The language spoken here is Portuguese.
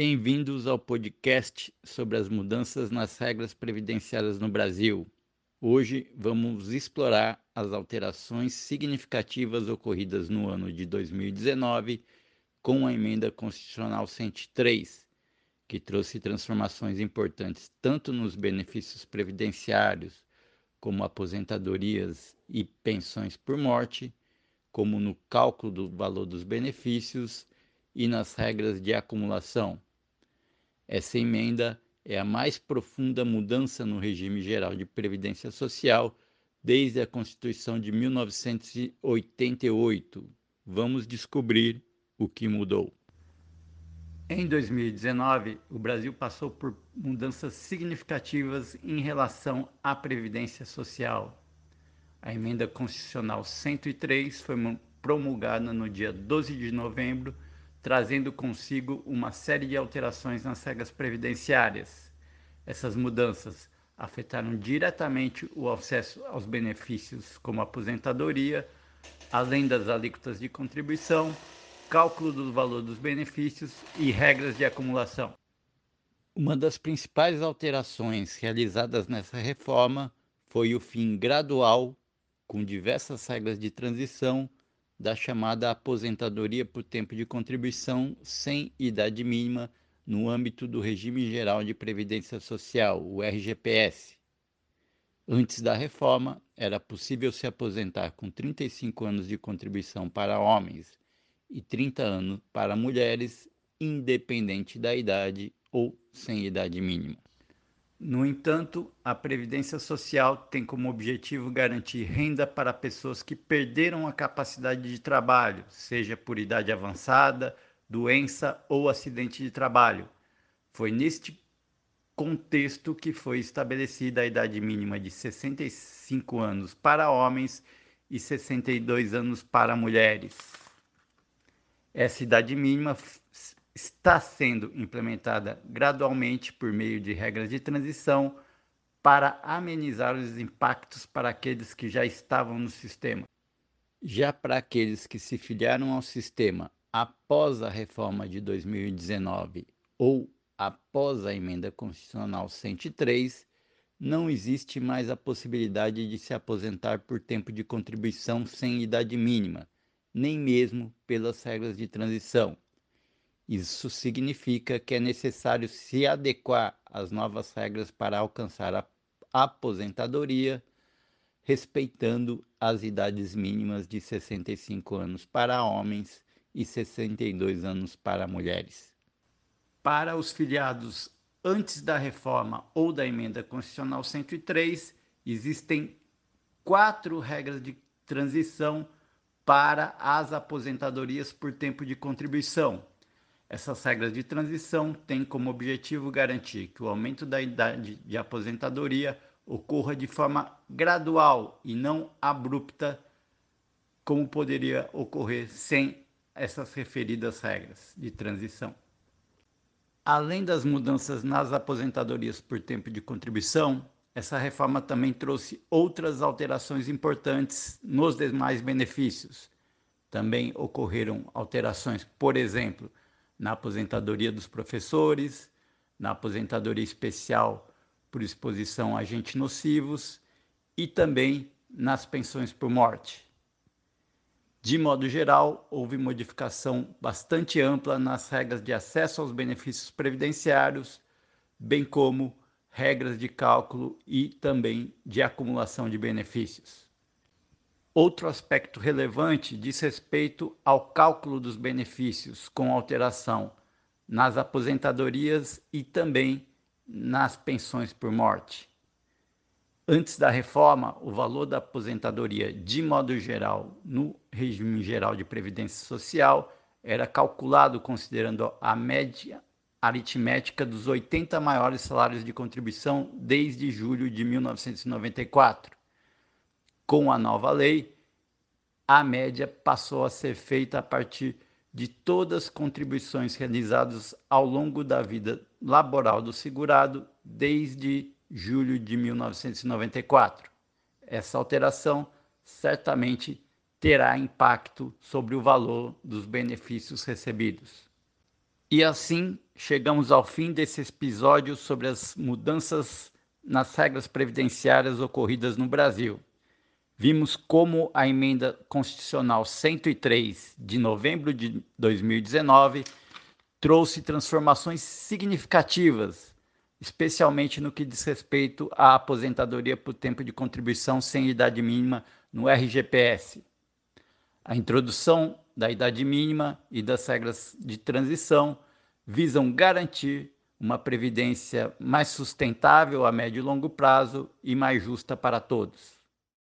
Bem-vindos ao podcast sobre as mudanças nas regras previdenciárias no Brasil. Hoje vamos explorar as alterações significativas ocorridas no ano de 2019 com a emenda constitucional 103, que trouxe transformações importantes tanto nos benefícios previdenciários, como aposentadorias e pensões por morte, como no cálculo do valor dos benefícios e nas regras de acumulação. Essa emenda é a mais profunda mudança no regime geral de previdência social desde a Constituição de 1988. Vamos descobrir o que mudou. Em 2019, o Brasil passou por mudanças significativas em relação à previdência social. A emenda constitucional 103 foi promulgada no dia 12 de novembro trazendo consigo uma série de alterações nas regras previdenciárias. Essas mudanças afetaram diretamente o acesso aos benefícios como aposentadoria, além das alíquotas de contribuição, cálculo do valor dos benefícios e regras de acumulação. Uma das principais alterações realizadas nessa reforma foi o fim gradual, com diversas regras de transição, da chamada aposentadoria por tempo de contribuição sem idade mínima no âmbito do Regime Geral de Previdência Social, o RGPS. Antes da reforma, era possível se aposentar com 35 anos de contribuição para homens e 30 anos para mulheres, independente da idade ou sem idade mínima. No entanto, a Previdência Social tem como objetivo garantir renda para pessoas que perderam a capacidade de trabalho, seja por idade avançada, doença ou acidente de trabalho. Foi neste contexto que foi estabelecida a idade mínima de 65 anos para homens e 62 anos para mulheres. Essa idade mínima está sendo implementada gradualmente por meio de regras de transição para amenizar os impactos para aqueles que já estavam no sistema. Já para aqueles que se filiaram ao sistema após a reforma de 2019 ou após a emenda constitucional 103, não existe mais a possibilidade de se aposentar por tempo de contribuição sem idade mínima, nem mesmo pelas regras de transição isso significa que é necessário se adequar às novas regras para alcançar a aposentadoria, respeitando as idades mínimas de 65 anos para homens e 62 anos para mulheres. Para os filiados antes da reforma ou da emenda constitucional 103, existem quatro regras de transição para as aposentadorias por tempo de contribuição essas regras de transição têm como objetivo garantir que o aumento da idade de aposentadoria ocorra de forma gradual e não abrupta, como poderia ocorrer sem essas referidas regras de transição. Além das mudanças nas aposentadorias por tempo de contribuição, essa reforma também trouxe outras alterações importantes nos demais benefícios. Também ocorreram alterações, por exemplo, na aposentadoria dos professores, na aposentadoria especial por exposição a agentes nocivos e também nas pensões por morte. De modo geral, houve modificação bastante ampla nas regras de acesso aos benefícios previdenciários, bem como regras de cálculo e também de acumulação de benefícios. Outro aspecto relevante diz respeito ao cálculo dos benefícios com alteração nas aposentadorias e também nas pensões por morte. Antes da reforma, o valor da aposentadoria, de modo geral, no regime geral de previdência social, era calculado considerando a média aritmética dos 80 maiores salários de contribuição desde julho de 1994 com a nova lei, a média passou a ser feita a partir de todas as contribuições realizadas ao longo da vida laboral do segurado desde julho de 1994. Essa alteração certamente terá impacto sobre o valor dos benefícios recebidos. E assim chegamos ao fim desse episódio sobre as mudanças nas regras previdenciárias ocorridas no Brasil. Vimos como a emenda constitucional 103 de novembro de 2019 trouxe transformações significativas, especialmente no que diz respeito à aposentadoria por tempo de contribuição sem idade mínima no RGPS. A introdução da idade mínima e das regras de transição visam garantir uma previdência mais sustentável a médio e longo prazo e mais justa para todos.